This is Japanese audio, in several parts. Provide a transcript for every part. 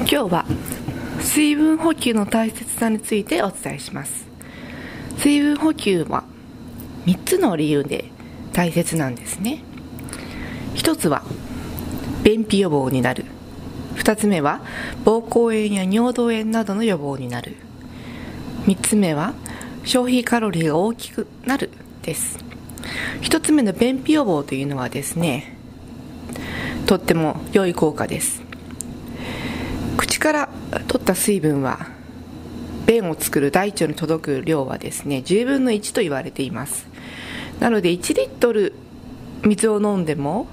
今日は水分補給の大切さについてお伝えします。水分補給は3つの理由で大切なんですね。1つは便秘予防になる。2つ目は膀胱炎や尿道炎などの予防になる。3つ目は消費カロリーが大きくなる。です。1つ目の便秘予防というのはですねとっても良い効果です。から取った水分は便を作る大腸に届く量はですね10分の1と言われています。なので1リットル水を飲んでも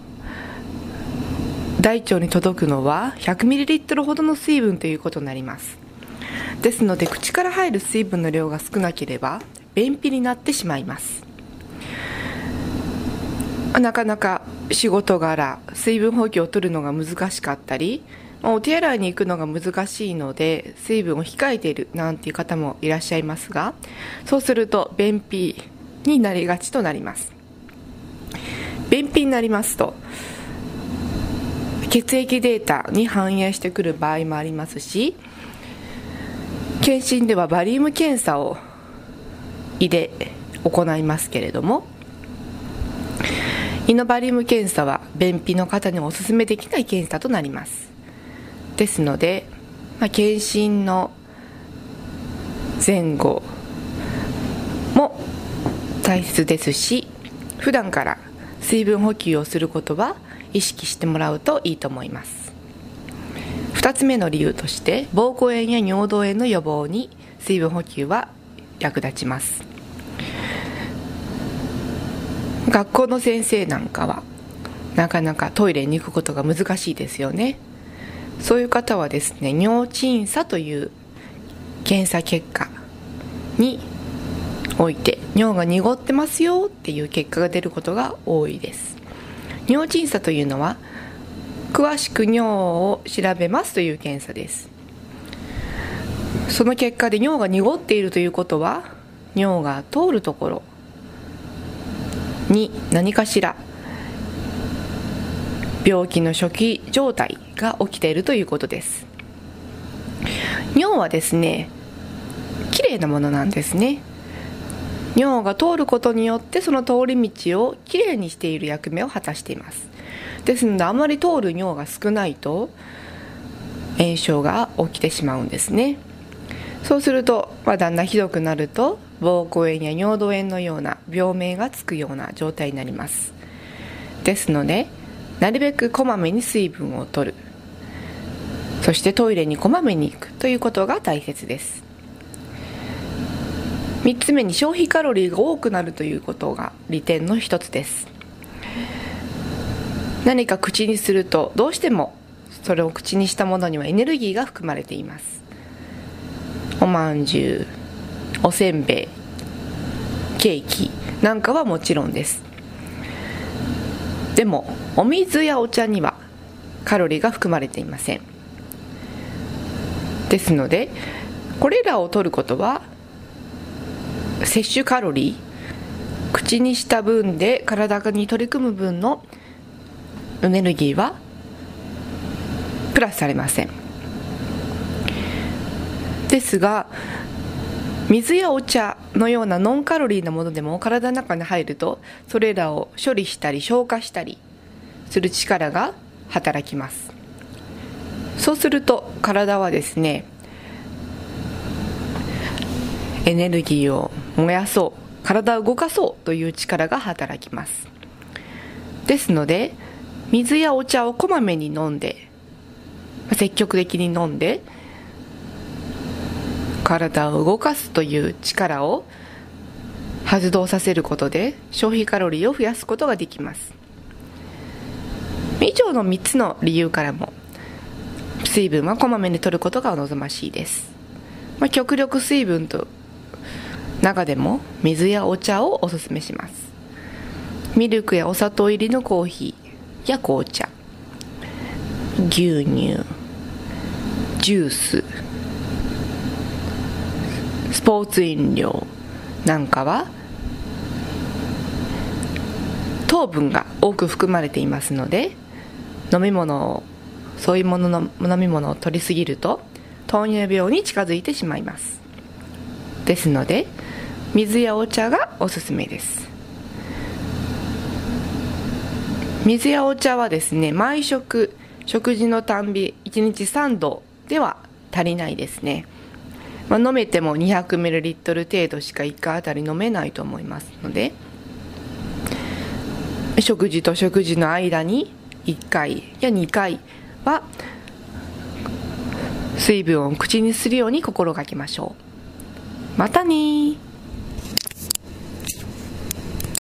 大腸に届くのは 100ml ほどの水分ということになります。ですので口から入る水分の量が少なければ便秘になってしまいます。なかなか仕事柄水分補給を取るのが難しかったりお手洗いに行くのが難しいので水分を控えているなんていう方もいらっしゃいますがそうすると便秘になりがちとなります。便秘になりますと血液データに反映してくる場合もありますし検診ではバリウム検査を胃で行いますけれども胃のバリウム検査は便秘の方にお勧めできない検査となります。ですので、まあ、検診の前後も大切ですし普段から水分補給をすることは意識してもらうといいと思います。2つ目の理由として膀胱炎や尿道炎の予防に水分補給は役立ちます。学校の先生なんかはなかなかトイレに行くことが難しいですよね。そういう方はですね尿鎮査という検査結果において尿が濁ってますよっていう結果が出ることが多いです。尿鎮査というのは詳しく尿を調べますという検査です。その結果で尿が濁っているということは尿が通るところに何かしら病気の初期状態が起きているということです。尿はですねきれいなものなんですね。尿が通ることによってその通り道をきれいにしている役目を果たしています。ですのであまり通る尿が少ないと炎症が起きてしまうんですね。そうすると、まあ、だんだんひどくなると膀胱炎や尿道炎のような病名がつくような状態になります。ですのでなるべくこまめに水分を取る。そしてトイレにこまめに行くということが大切です。3つ目に消費カロリーが多くなるということが利点の一つです。何か口にするとどうしてもそれを口にしたものにはエネルギーが含まれています。おまんじゅうおせんべいケーキなんかはもちろんです。でもお水やお茶にはカロリーが含まれていません。ですのでこれらを取ることは摂取カロリー口にした分で体に取り組む分のエネルギーはプラスされません。ですが水やお茶のようなノンカロリーなものでも体の中に入るとそれらを処理したり消化したりする力が働きます。そうすると体はですねエネルギーを燃やそう体を動かそうという力が働きます。ですので水やお茶をこまめに飲んで積極的に飲んで体を動かすという力を発動させることで消費カロリーを増やすことができます。以上の3つの理由からも水分はこまめに摂ることが望ましいです、まあ、極力水分と中でも水やお茶をおすすめします。ミルクやお砂糖入りのコーヒーや紅茶。牛乳ジューススポーツ飲料なんかは糖分が多く含まれていますので飲み物をそういうものの飲み物を取りすぎると糖尿病に近づいてしまいます。ですので水やお茶がおすすめです。水やお茶はですね毎食食事のたんび1日3度では足りないですね、まあ、飲めても 200ml 程度しか1回あたり飲めないと思いますので食事と食事の間に1回や2回は水分を口にするように心がけましょう。またね